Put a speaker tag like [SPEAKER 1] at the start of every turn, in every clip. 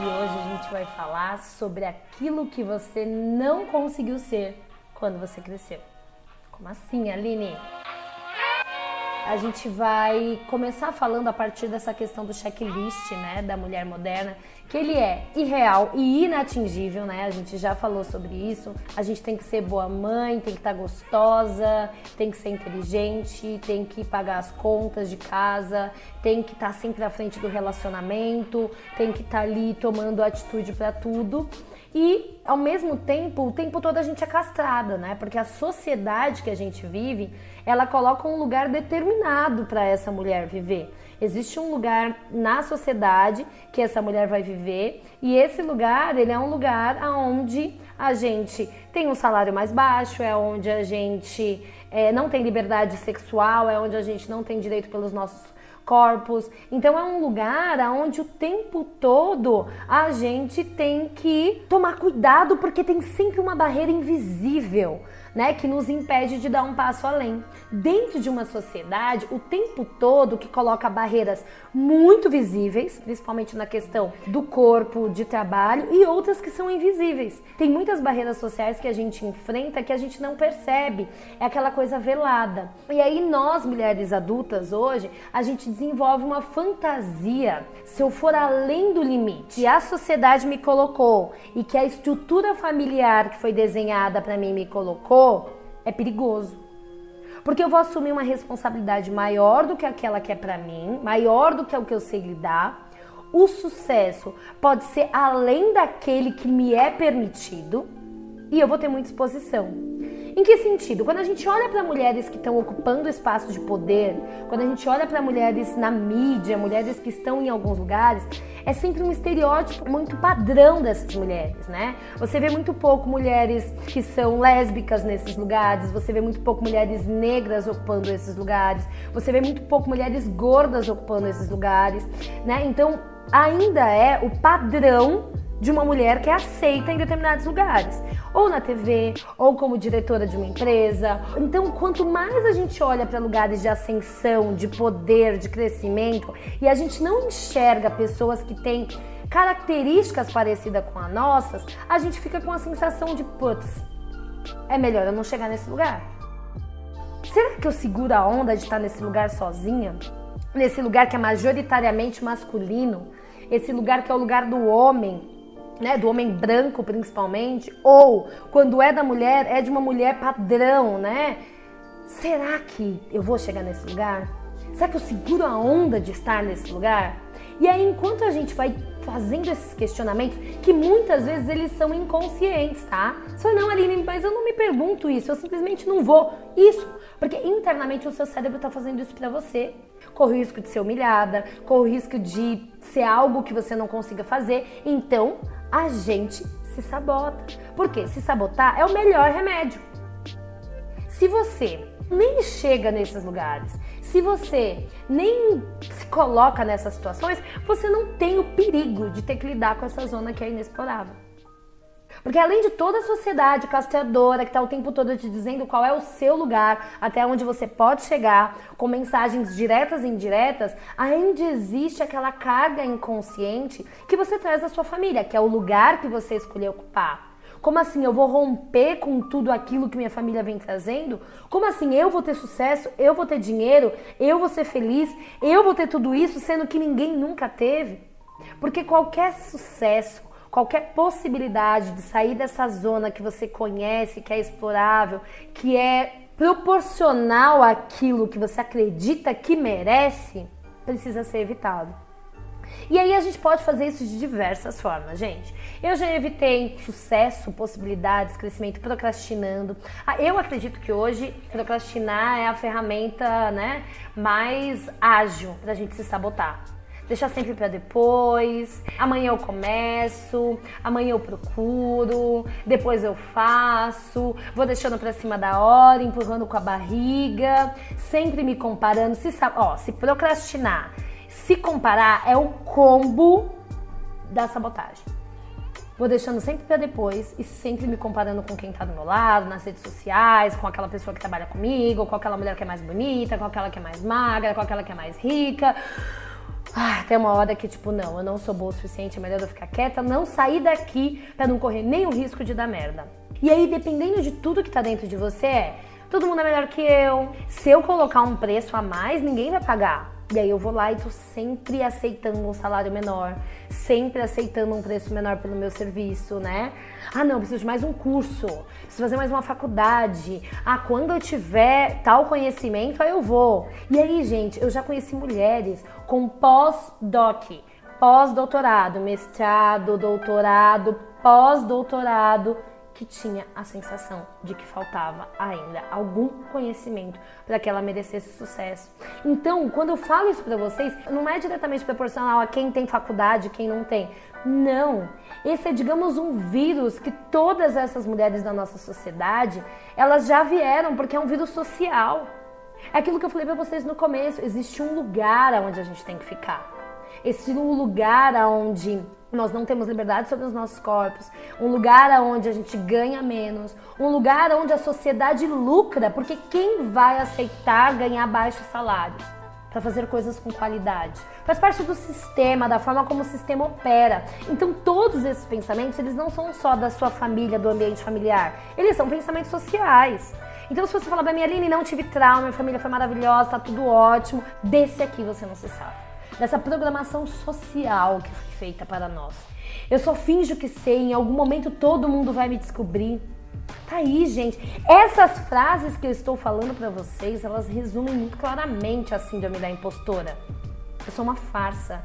[SPEAKER 1] e hoje a gente vai falar sobre aquilo que você não conseguiu ser quando você cresceu. Como assim, Aline? A gente vai começar falando a partir dessa questão do checklist, né, da mulher moderna, que ele é irreal e inatingível, né? A gente já falou sobre isso. A gente tem que ser boa mãe, tem que estar tá gostosa, tem que ser inteligente, tem que pagar as contas de casa, tem que estar tá sempre à frente do relacionamento, tem que estar tá ali tomando atitude para tudo. E ao mesmo tempo, o tempo todo a gente é castrada, né? Porque a sociedade que a gente vive, ela coloca um lugar determinado para essa mulher viver. Existe um lugar na sociedade que essa mulher vai viver e esse lugar, ele é um lugar aonde a gente tem um salário mais baixo, é onde a gente é, não tem liberdade sexual, é onde a gente não tem direito pelos nossos corpos. Então é um lugar onde o tempo todo a gente tem que tomar cuidado porque tem sempre uma barreira invisível né, que nos impede de dar um passo além. Dentro de uma sociedade, o tempo todo que coloca barreiras muito visíveis, principalmente na questão do corpo, de trabalho, e outras que são invisíveis. Tem muitas barreiras sociais que a gente enfrenta que a gente não percebe. É aquela coisa velada. E aí nós, mulheres adultas hoje, a gente desenvolve uma fantasia. Se eu for além do limite, que a sociedade me colocou e que a estrutura familiar que foi desenhada para mim me colocou, é perigoso. Porque eu vou assumir uma responsabilidade maior do que aquela que é para mim, maior do que o que eu sei lidar. O sucesso pode ser além daquele que me é permitido e eu vou ter muita exposição. Em que sentido? Quando a gente olha para mulheres que estão ocupando espaço de poder, quando a gente olha para mulheres na mídia, mulheres que estão em alguns lugares, é sempre um estereótipo muito padrão dessas mulheres, né? Você vê muito pouco mulheres que são lésbicas nesses lugares, você vê muito pouco mulheres negras ocupando esses lugares, você vê muito pouco mulheres gordas ocupando esses lugares, né? Então, ainda é o padrão de uma mulher que é aceita em determinados lugares, ou na TV, ou como diretora de uma empresa. Então, quanto mais a gente olha para lugares de ascensão, de poder, de crescimento, e a gente não enxerga pessoas que têm características parecidas com as nossas, a gente fica com a sensação de putz, é melhor eu não chegar nesse lugar. Será que eu seguro a onda de estar nesse lugar sozinha? Nesse lugar que é majoritariamente masculino? Esse lugar que é o lugar do homem, né, do homem branco principalmente, ou quando é da mulher, é de uma mulher padrão, né? Será que eu vou chegar nesse lugar? Será que eu seguro a onda de estar nesse lugar? E aí, enquanto a gente vai fazendo esses questionamentos, que muitas vezes eles são inconscientes, tá? Só não, Aline, mas eu não me pergunto isso, eu simplesmente não vou. Isso, porque internamente o seu cérebro tá fazendo isso para você. Corre o risco de ser humilhada, corre o risco de ser algo que você não consiga fazer. Então, a gente se sabota. Porque se sabotar é o melhor remédio. Se você nem chega nesses lugares, se você nem se coloca nessas situações, você não tem o perigo de ter que lidar com essa zona que é inexplorável. Porque além de toda a sociedade castradora que está o tempo todo te dizendo qual é o seu lugar, até onde você pode chegar, com mensagens diretas e indiretas, ainda existe aquela carga inconsciente que você traz da sua família, que é o lugar que você escolheu ocupar. Como assim eu vou romper com tudo aquilo que minha família vem trazendo? Como assim eu vou ter sucesso, eu vou ter dinheiro, eu vou ser feliz, eu vou ter tudo isso, sendo que ninguém nunca teve? Porque qualquer sucesso, qualquer possibilidade de sair dessa zona que você conhece, que é explorável, que é proporcional àquilo que você acredita que merece, precisa ser evitado. E aí a gente pode fazer isso de diversas formas, gente. Eu já evitei sucesso, possibilidades, crescimento procrastinando. Ah, eu acredito que hoje procrastinar é a ferramenta, né, mais ágil para a gente se sabotar deixar sempre para depois. Amanhã eu começo, amanhã eu procuro, depois eu faço, vou deixando para cima da hora, empurrando com a barriga, sempre me comparando. Se, ó, se procrastinar, se comparar é o combo da sabotagem. Vou deixando sempre para depois e sempre me comparando com quem tá do meu lado, nas redes sociais, com aquela pessoa que trabalha comigo, com aquela mulher que é mais bonita, com aquela que é mais magra, com aquela que é mais rica ah, tem uma hora que, tipo, não, eu não sou boa o suficiente, é melhor eu ficar quieta, não sair daqui para não correr nenhum risco de dar merda. E aí, dependendo de tudo que tá dentro de você, é todo mundo é melhor que eu. Se eu colocar um preço a mais, ninguém vai pagar. E aí eu vou lá e tô sempre aceitando um salário menor, sempre aceitando um preço menor pelo meu serviço, né? Ah, não, preciso de mais um curso, preciso fazer mais uma faculdade. Ah, quando eu tiver tal conhecimento, aí eu vou. E aí, gente, eu já conheci mulheres com pós-doc, pós-doutorado, mestrado, doutorado, pós-doutorado que tinha a sensação de que faltava ainda algum conhecimento para que ela merecesse sucesso. Então, quando eu falo isso para vocês, não é diretamente proporcional a quem tem faculdade quem não tem. Não. Esse é, digamos, um vírus que todas essas mulheres da nossa sociedade, elas já vieram porque é um vírus social. É aquilo que eu falei para vocês no começo, existe um lugar onde a gente tem que ficar. Esse lugar onde nós não temos liberdade sobre os nossos corpos, um lugar onde a gente ganha menos, um lugar onde a sociedade lucra, porque quem vai aceitar ganhar baixos salários para fazer coisas com qualidade? Faz parte do sistema, da forma como o sistema opera. Então todos esses pensamentos, eles não são só da sua família, do ambiente familiar, eles são pensamentos sociais. Então se você falar pra mim, Aline, não tive trauma, minha família foi maravilhosa, tá tudo ótimo, desse aqui você não se sabe dessa programação social que foi feita para nós. Eu só finjo que sei, em algum momento todo mundo vai me descobrir. Tá aí, gente. Essas frases que eu estou falando para vocês, elas resumem muito claramente a síndrome da impostora. Eu sou uma farsa.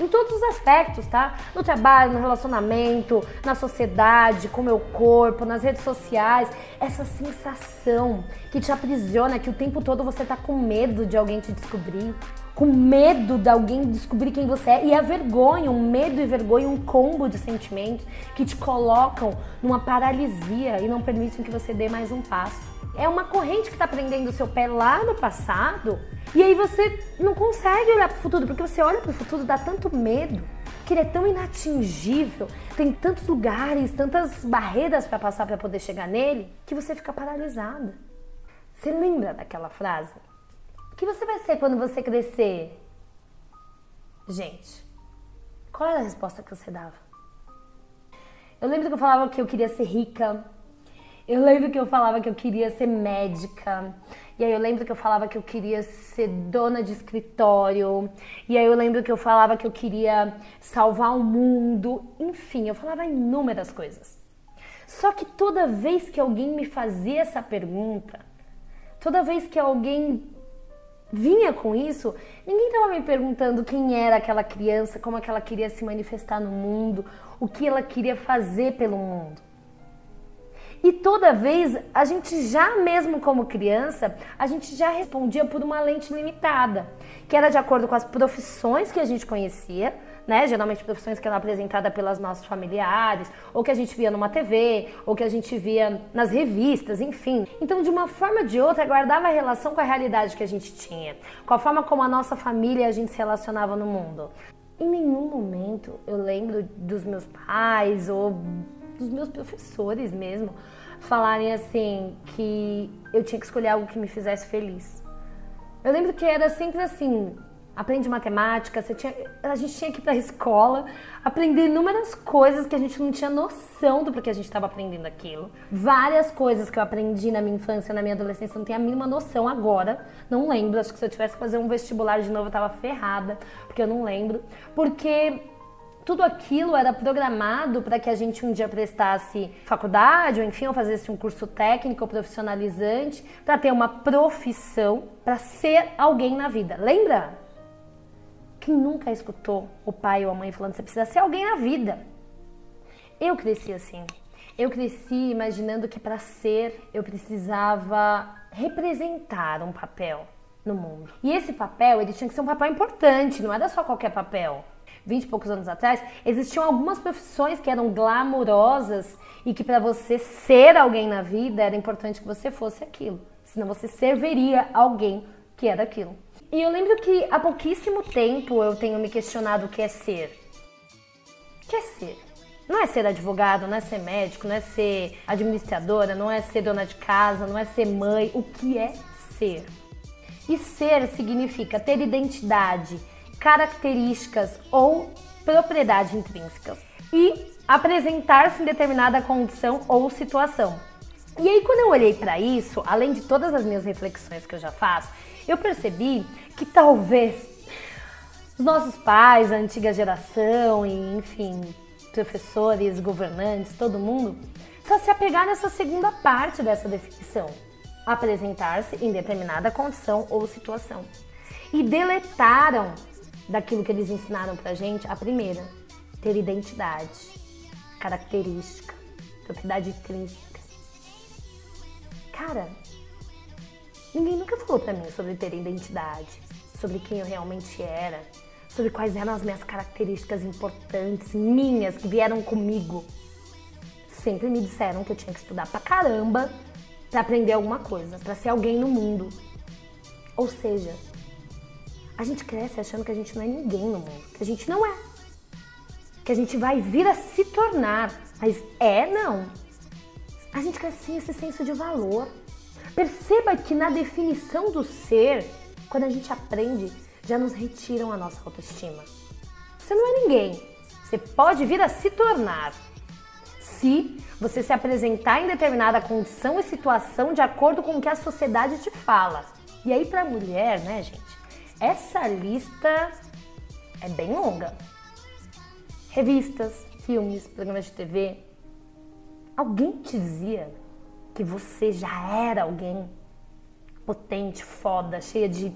[SPEAKER 1] Em todos os aspectos, tá? No trabalho, no relacionamento, na sociedade, com o meu corpo, nas redes sociais. Essa sensação que te aprisiona, que o tempo todo você tá com medo de alguém te descobrir com medo de alguém descobrir quem você é e a vergonha, um medo e vergonha, um combo de sentimentos que te colocam numa paralisia e não permitem que você dê mais um passo. É uma corrente que está prendendo o seu pé lá no passado e aí você não consegue olhar para o futuro, porque você olha para o futuro dá tanto medo, que ele é tão inatingível, tem tantos lugares, tantas barreiras para passar para poder chegar nele, que você fica paralisada. Você lembra daquela frase? Que você vai ser quando você crescer? Gente, qual era a resposta que você dava? Eu lembro que eu falava que eu queria ser rica. Eu lembro que eu falava que eu queria ser médica. E aí eu lembro que eu falava que eu queria ser dona de escritório. E aí eu lembro que eu falava que eu queria salvar o mundo. Enfim, eu falava inúmeras coisas. Só que toda vez que alguém me fazia essa pergunta, toda vez que alguém vinha com isso, ninguém estava me perguntando quem era aquela criança, como é ela queria se manifestar no mundo, o que ela queria fazer pelo mundo. E toda vez, a gente já mesmo como criança, a gente já respondia por uma lente limitada, que era de acordo com as profissões que a gente conhecia, né? Geralmente profissões que eram apresentadas pelas nossos familiares, ou que a gente via numa TV, ou que a gente via nas revistas, enfim. Então, de uma forma ou de outra, guardava relação com a realidade que a gente tinha, com a forma como a nossa família a gente se relacionava no mundo. Em nenhum momento eu lembro dos meus pais ou dos meus professores mesmo falarem assim que eu tinha que escolher algo que me fizesse feliz. Eu lembro que era sempre assim, aprende matemática, tinha, a gente tinha que ir para a escola, aprender inúmeras coisas que a gente não tinha noção do porquê a gente estava aprendendo aquilo. Várias coisas que eu aprendi na minha infância, na minha adolescência, não tenho a mínima noção agora. Não lembro, acho que se eu tivesse que fazer um vestibular de novo eu estava ferrada, porque eu não lembro. Porque tudo aquilo era programado para que a gente um dia prestasse faculdade, ou enfim, ou fizesse um curso técnico profissionalizante, para ter uma profissão, para ser alguém na vida. Lembra? Quem nunca escutou o pai ou a mãe falando você precisa ser alguém na vida? Eu cresci assim. Eu cresci imaginando que para ser eu precisava representar um papel no mundo. E esse papel, ele tinha que ser um papel importante, não era só qualquer papel. Vinte e poucos anos atrás, existiam algumas profissões que eram glamurosas e que para você ser alguém na vida era importante que você fosse aquilo. Senão você serviria alguém que era aquilo. E eu lembro que há pouquíssimo tempo eu tenho me questionado o que é ser. O que é ser? Não é ser advogado, não é ser médico, não é ser administradora, não é ser dona de casa, não é ser mãe. O que é ser? E ser significa ter identidade, características ou propriedades intrínsecas e apresentar-se em determinada condição ou situação. E aí, quando eu olhei para isso, além de todas as minhas reflexões que eu já faço, eu percebi que talvez os nossos pais, a antiga geração e, enfim, professores, governantes, todo mundo, só se apegar nessa segunda parte dessa definição: apresentar-se em determinada condição ou situação. E deletaram daquilo que eles ensinaram pra gente a primeira: ter identidade, característica, propriedade intrínseca. Cara, ninguém nunca falou pra mim sobre ter identidade, sobre quem eu realmente era, sobre quais eram as minhas características importantes, minhas, que vieram comigo. Sempre me disseram que eu tinha que estudar pra caramba para aprender alguma coisa, para ser alguém no mundo. Ou seja, a gente cresce achando que a gente não é ninguém no mundo, que a gente não é. Que a gente vai vir a se tornar, mas é não. A gente cresce sem esse senso de valor. Perceba que na definição do ser, quando a gente aprende já nos retiram a nossa autoestima. Você não é ninguém. Você pode vir a se tornar se você se apresentar em determinada condição e situação de acordo com o que a sociedade te fala. E aí para mulher, né, gente? Essa lista é bem longa. Revistas, filmes, programas de TV. Alguém te dizia que você já era alguém potente, foda, cheia de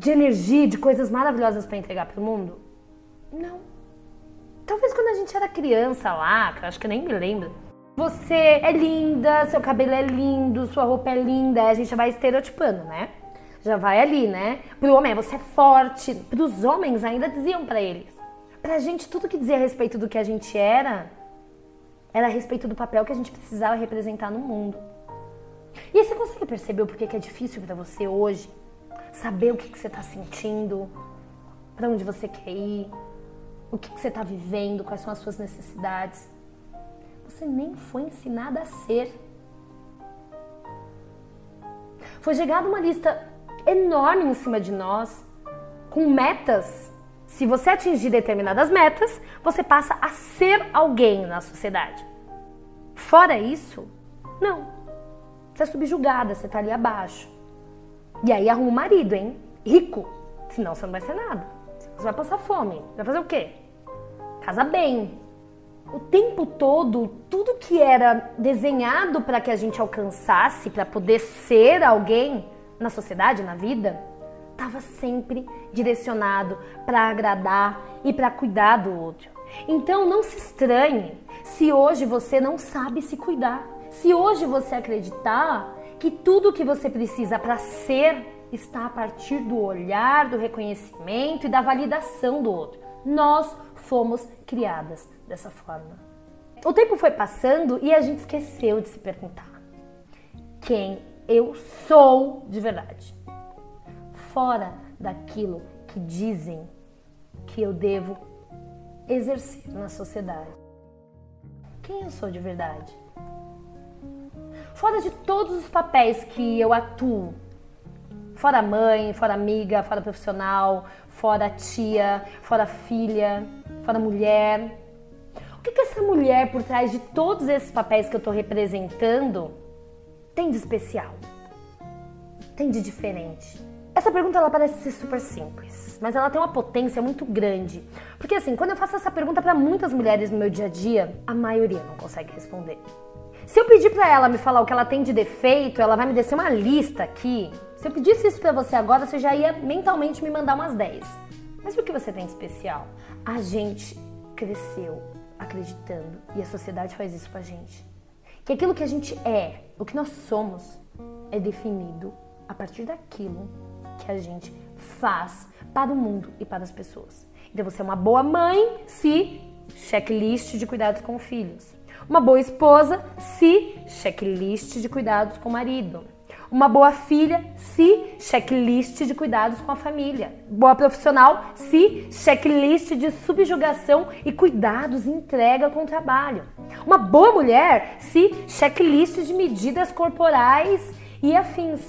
[SPEAKER 1] de energia, de coisas maravilhosas para entregar para o mundo? Não. Talvez quando a gente era criança lá, que eu acho que eu nem me lembro. Você é linda, seu cabelo é lindo, sua roupa é linda, a gente vai estereotipando, né? Já vai ali, né? Pro homem, você é forte. Pros homens ainda diziam para eles. Pra gente, tudo que dizia a respeito do que a gente era, era a respeito do papel que a gente precisava representar no mundo. E aí você consegue perceber o porquê que é difícil para você hoje saber o que, que você está sentindo, para onde você quer ir, o que, que você está vivendo, quais são as suas necessidades. Você nem foi ensinada a ser. Foi chegada uma lista enorme em cima de nós, com metas. Se você atingir determinadas metas, você passa a ser alguém na sociedade. Fora isso, não. Você é subjugada, você está ali abaixo. E aí arruma um marido, hein? Rico. Senão você não vai ser nada. Você vai passar fome. Vai fazer o quê? Casa bem. O tempo todo, tudo que era desenhado para que a gente alcançasse, para poder ser alguém na sociedade, na vida, estava sempre direcionado para agradar e para cuidar do outro. Então não se estranhe se hoje você não sabe se cuidar. Se hoje você acreditar que tudo que você precisa para ser está a partir do olhar, do reconhecimento e da validação do outro. Nós fomos criadas dessa forma. O tempo foi passando e a gente esqueceu de se perguntar quem eu sou de verdade. Fora daquilo que dizem que eu devo exercer na sociedade. Quem eu sou de verdade? fora de todos os papéis que eu atuo, fora mãe, fora amiga, fora profissional, fora tia, fora filha, fora mulher. O que, que essa mulher, por trás de todos esses papéis que eu estou representando, tem de especial? Tem de diferente? Essa pergunta ela parece ser super simples, mas ela tem uma potência muito grande. Porque assim, quando eu faço essa pergunta para muitas mulheres no meu dia a dia, a maioria não consegue responder. Se eu pedir para ela me falar o que ela tem de defeito, ela vai me descer uma lista aqui. Se eu pedisse isso para você agora, você já ia mentalmente me mandar umas 10. Mas o que você tem de especial? A gente cresceu acreditando e a sociedade faz isso com a gente. Que aquilo que a gente é, o que nós somos, é definido a partir daquilo que a gente faz para o mundo e para as pessoas. Então você é uma boa mãe se checklist de cuidados com filhos. Uma boa esposa, se checklist de cuidados com o marido. Uma boa filha, se checklist de cuidados com a família. Boa profissional, se checklist de subjugação e cuidados entrega com o trabalho. Uma boa mulher, se checklist de medidas corporais e afins.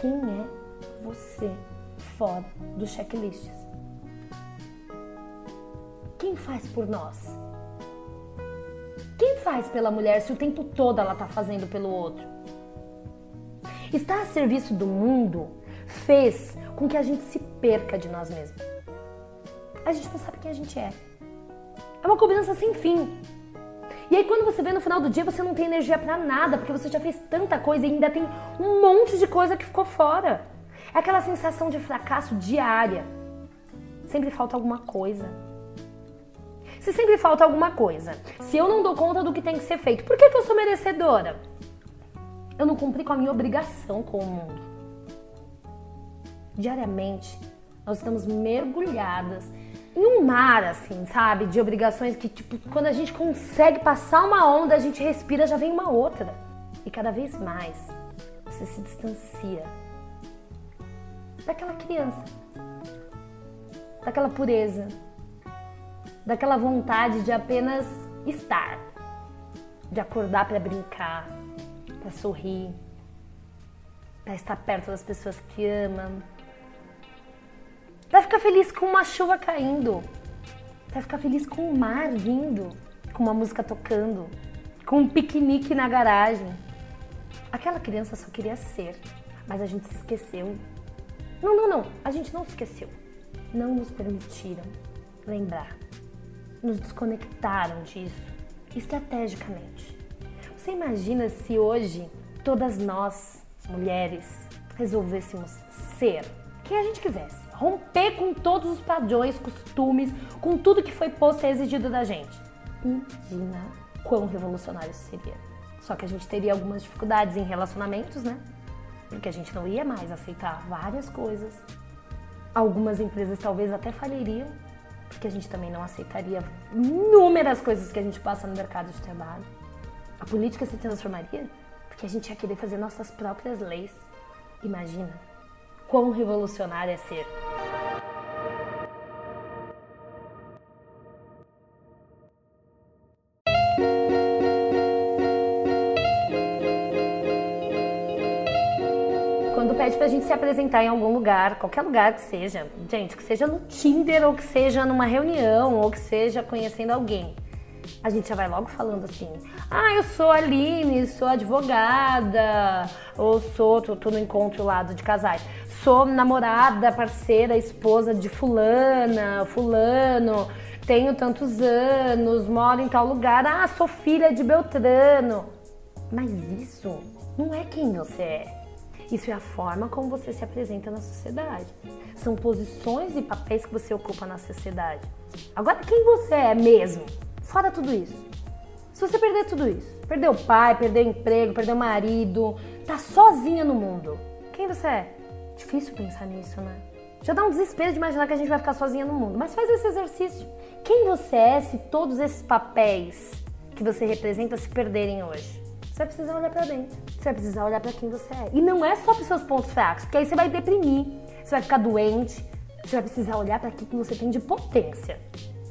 [SPEAKER 1] Quem é você fora dos checklists. Quem faz por nós? Quem faz pela mulher se o tempo todo ela está fazendo pelo outro? Estar a serviço do mundo fez com que a gente se perca de nós mesmos. A gente não sabe quem a gente é. É uma cobrança sem fim. E aí quando você vê no final do dia, você não tem energia para nada, porque você já fez tanta coisa e ainda tem um monte de coisa que ficou fora. É aquela sensação de fracasso diária. Sempre falta alguma coisa. Se sempre falta alguma coisa, se eu não dou conta do que tem que ser feito, por que, que eu sou merecedora? Eu não cumpri com a minha obrigação com o mundo. Diariamente, nós estamos mergulhadas em um mar, assim, sabe? De obrigações que, tipo, quando a gente consegue passar uma onda, a gente respira, já vem uma outra. E cada vez mais você se distancia daquela criança, daquela pureza, daquela vontade de apenas estar, de acordar para brincar, para sorrir, para estar perto das pessoas que amam Vai ficar feliz com uma chuva caindo. Vai ficar feliz com o mar vindo, com uma música tocando, com um piquenique na garagem. Aquela criança só queria ser, mas a gente se esqueceu. Não, não, não, a gente não esqueceu. Não nos permitiram lembrar. Nos desconectaram disso estrategicamente. Você imagina se hoje todas nós, mulheres, resolvêssemos ser quem a gente quisesse? romper com todos os padrões, costumes, com tudo que foi posto e exigido da gente. Imagina quão revolucionário isso seria. Só que a gente teria algumas dificuldades em relacionamentos, né? Porque a gente não ia mais aceitar várias coisas. Algumas empresas talvez até faliriam, porque a gente também não aceitaria inúmeras coisas que a gente passa no mercado de trabalho. A política se transformaria porque a gente ia querer fazer nossas próprias leis. Imagina quão revolucionário é ser. Quando pede pra gente se apresentar em algum lugar, qualquer lugar que seja, gente, que seja no Tinder ou que seja numa reunião ou que seja conhecendo alguém a gente já vai logo falando assim: ah, eu sou Aline, sou advogada, ou sou, tô, tô no encontro lá de casais, sou namorada, parceira, esposa de fulana, fulano, tenho tantos anos, moro em tal lugar, ah, sou filha de Beltrano. Mas isso não é quem você é. Isso é a forma como você se apresenta na sociedade. São posições e papéis que você ocupa na sociedade. Agora, quem você é mesmo? Fora tudo isso. Se você perder tudo isso, perder o pai, perder o emprego, perder o marido, tá sozinha no mundo, quem você é? Difícil pensar nisso, né? Já dá um desespero de imaginar que a gente vai ficar sozinha no mundo. Mas faz esse exercício. Quem você é se todos esses papéis que você representa se perderem hoje? Você vai precisar olhar para dentro. Você vai precisar olhar para quem você é. E não é só para seus pontos fracos, porque aí você vai deprimir, você vai ficar doente. Você vai precisar olhar para aquilo que você tem de potência,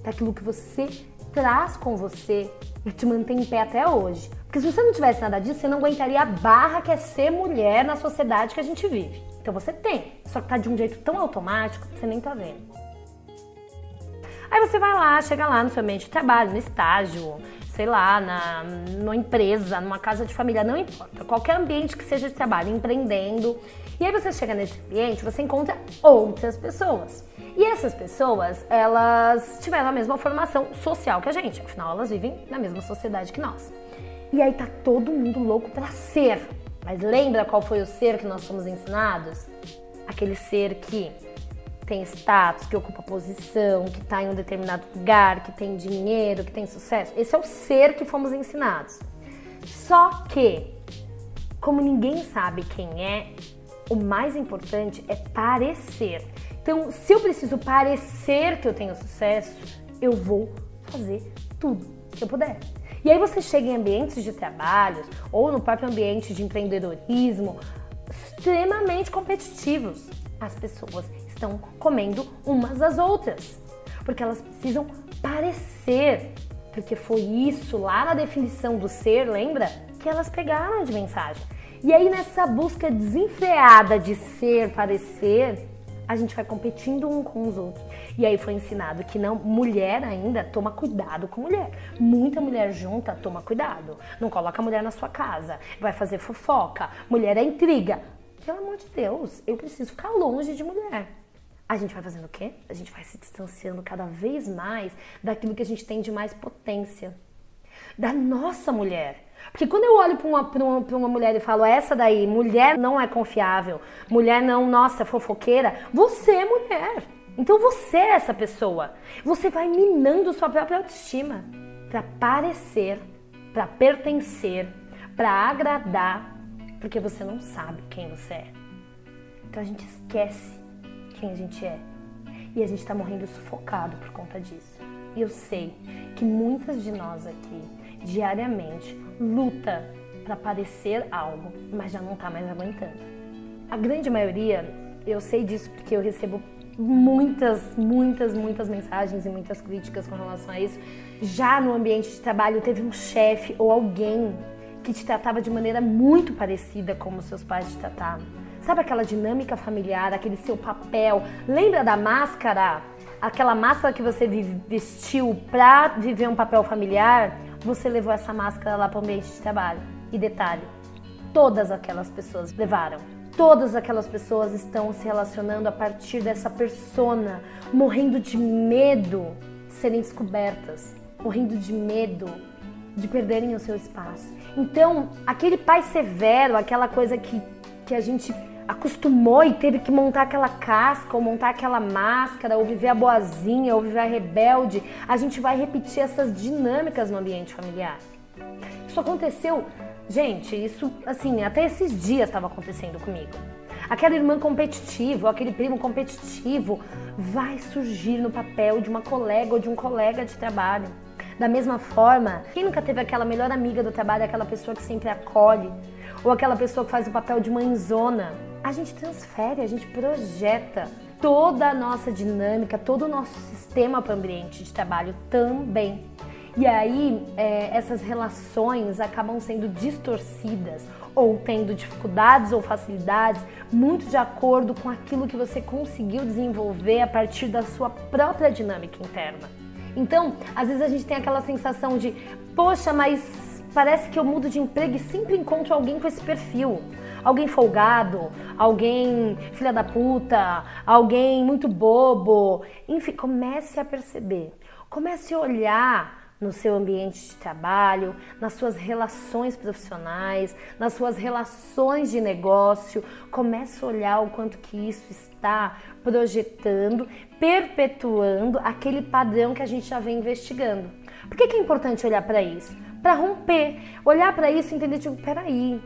[SPEAKER 1] para aquilo que você traz com você e te mantém em pé até hoje. Porque se você não tivesse nada disso, você não aguentaria a barra que é ser mulher na sociedade que a gente vive. Então você tem, só que tá de um jeito tão automático que você nem tá vendo. Aí você vai lá, chega lá no seu ambiente de trabalho, no estágio, sei lá, na, numa empresa, numa casa de família, não importa, qualquer ambiente que seja de trabalho, empreendendo. E aí você chega nesse ambiente, você encontra outras pessoas. E essas pessoas, elas tiveram a mesma formação social que a gente, afinal elas vivem na mesma sociedade que nós. E aí tá todo mundo louco para ser. Mas lembra qual foi o ser que nós fomos ensinados? Aquele ser que tem status, que ocupa posição, que está em um determinado lugar, que tem dinheiro, que tem sucesso. Esse é o ser que fomos ensinados. Só que, como ninguém sabe quem é, o mais importante é parecer. Então, se eu preciso parecer que eu tenho sucesso, eu vou fazer tudo que eu puder. E aí você chega em ambientes de trabalho ou no próprio ambiente de empreendedorismo extremamente competitivos. As pessoas estão comendo umas às outras, porque elas precisam parecer, porque foi isso lá na definição do ser, lembra? Que elas pegaram de mensagem. E aí nessa busca desenfreada de ser, parecer, a gente vai competindo um com os outros. E aí foi ensinado que não, mulher ainda toma cuidado com mulher. Muita mulher junta, toma cuidado. Não coloca a mulher na sua casa, vai fazer fofoca. Mulher é intriga. Pelo amor de Deus, eu preciso ficar longe de mulher. A gente vai fazendo o quê? A gente vai se distanciando cada vez mais daquilo que a gente tem de mais potência. Da nossa mulher. Porque quando eu olho para uma, uma, uma mulher e falo, essa daí, mulher não é confiável, mulher não, nossa, fofoqueira, você é mulher. Então você é essa pessoa. Você vai minando sua própria autoestima para parecer, para pertencer, para agradar, porque você não sabe quem você é. Então a gente esquece quem a gente é. E a gente está morrendo sufocado por conta disso. E eu sei que muitas de nós aqui, diariamente, luta para parecer algo, mas já não está mais aguentando. A grande maioria, eu sei disso porque eu recebo muitas, muitas, muitas mensagens e muitas críticas com relação a isso. Já no ambiente de trabalho teve um chefe ou alguém que te tratava de maneira muito parecida como seus pais te tratavam. Sabe aquela dinâmica familiar, aquele seu papel? Lembra da máscara? Aquela máscara que você vestiu para viver um papel familiar? você levou essa máscara lá para o ambiente de trabalho. E detalhe, todas aquelas pessoas levaram. Todas aquelas pessoas estão se relacionando a partir dessa persona, morrendo de medo de serem descobertas, morrendo de medo de perderem o seu espaço. Então, aquele pai severo, aquela coisa que, que a gente acostumou e teve que montar aquela casca, ou montar aquela máscara, ou viver a boazinha, ou viver a rebelde, a gente vai repetir essas dinâmicas no ambiente familiar. Isso aconteceu, gente, isso assim, até esses dias estava acontecendo comigo. Aquela irmã competitiva, aquele primo competitivo vai surgir no papel de uma colega ou de um colega de trabalho. Da mesma forma, quem nunca teve aquela melhor amiga do trabalho, aquela pessoa que sempre acolhe, ou aquela pessoa que faz o papel de mãezona, a gente transfere, a gente projeta toda a nossa dinâmica, todo o nosso sistema para o ambiente de trabalho também. E aí é, essas relações acabam sendo distorcidas ou tendo dificuldades ou facilidades muito de acordo com aquilo que você conseguiu desenvolver a partir da sua própria dinâmica interna. Então, às vezes a gente tem aquela sensação de, poxa, mas parece que eu mudo de emprego e sempre encontro alguém com esse perfil alguém folgado, alguém filha da puta, alguém muito bobo. Enfim, comece a perceber. Comece a olhar no seu ambiente de trabalho, nas suas relações profissionais, nas suas relações de negócio. Comece a olhar o quanto que isso está projetando, perpetuando aquele padrão que a gente já vem investigando. Por que, que é importante olhar para isso? Para romper, olhar para isso e entender, tipo, peraí,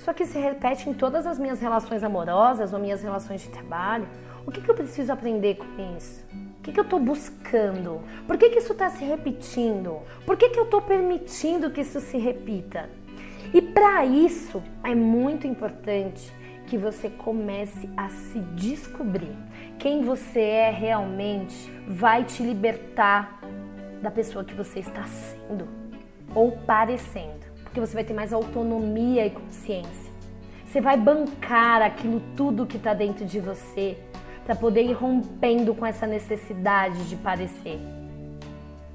[SPEAKER 1] isso aqui se repete em todas as minhas relações amorosas ou minhas relações de trabalho. O que, que eu preciso aprender com isso? O que, que eu estou buscando? Por que, que isso está se repetindo? Por que, que eu estou permitindo que isso se repita? E para isso é muito importante que você comece a se descobrir. Quem você é realmente vai te libertar da pessoa que você está sendo ou parecendo porque você vai ter mais autonomia e consciência. Você vai bancar aquilo tudo que está dentro de você para poder ir rompendo com essa necessidade de parecer.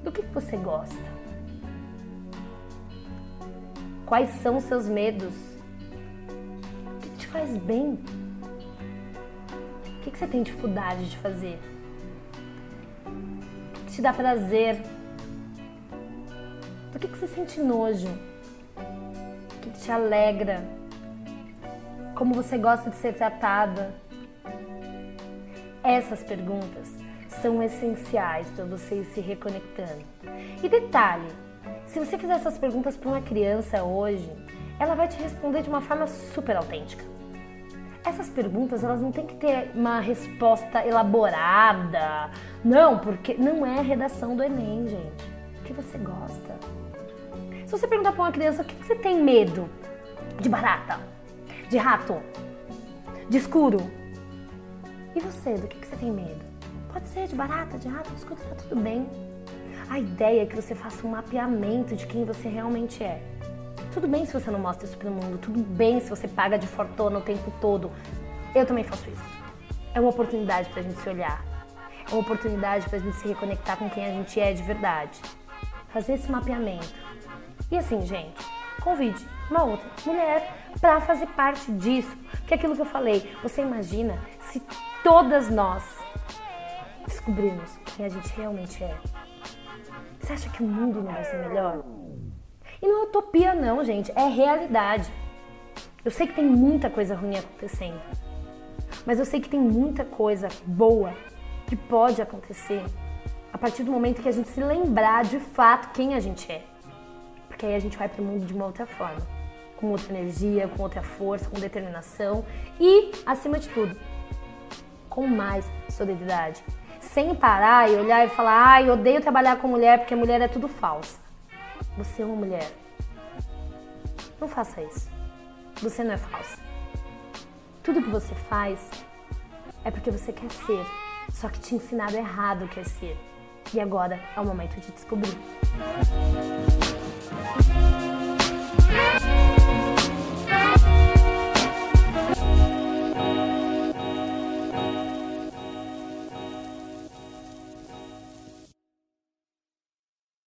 [SPEAKER 1] Do que, que você gosta? Quais são seus medos? O que, que te faz bem? O que, que você tem dificuldade de fazer? O que te dá prazer? Do que, que você sente nojo? Te alegra, como você gosta de ser tratada. Essas perguntas são essenciais para você ir se reconectando. E detalhe, se você fizer essas perguntas para uma criança hoje, ela vai te responder de uma forma super autêntica. Essas perguntas, elas não tem que ter uma resposta elaborada. Não, porque não é a redação do Enem, gente. O que você gosta? Se você perguntar para uma criança o que você tem medo, de barata, de rato, de escuro. E você, do que você tem medo? Pode ser de barata, de rato, de escuro, tá tudo bem. A ideia é que você faça um mapeamento de quem você realmente é. Tudo bem se você não mostra isso pro mundo, tudo bem se você paga de fortuna o tempo todo. Eu também faço isso. é uma oportunidade para a gente se olhar. É uma oportunidade para a gente se reconectar com quem a gente é de verdade. Fazer esse mapeamento. E assim, gente, convide uma outra mulher para fazer parte disso. Que é aquilo que eu falei. Você imagina se todas nós descobrirmos quem a gente realmente é. Você acha que o mundo não vai ser melhor? E não é utopia não, gente, é realidade. Eu sei que tem muita coisa ruim acontecendo. Mas eu sei que tem muita coisa boa que pode acontecer a partir do momento que a gente se lembrar de fato quem a gente é. Porque aí a gente vai para o mundo de uma outra forma, com outra energia, com outra força, com determinação e, acima de tudo, com mais solidariedade. Sem parar e olhar e falar, ai, ah, odeio trabalhar com mulher porque mulher é tudo falsa. Você é uma mulher. Não faça isso. Você não é falsa. Tudo que você faz é porque você quer ser, só que te ensinaram errado o que é ser. E agora é o momento de descobrir. Bye.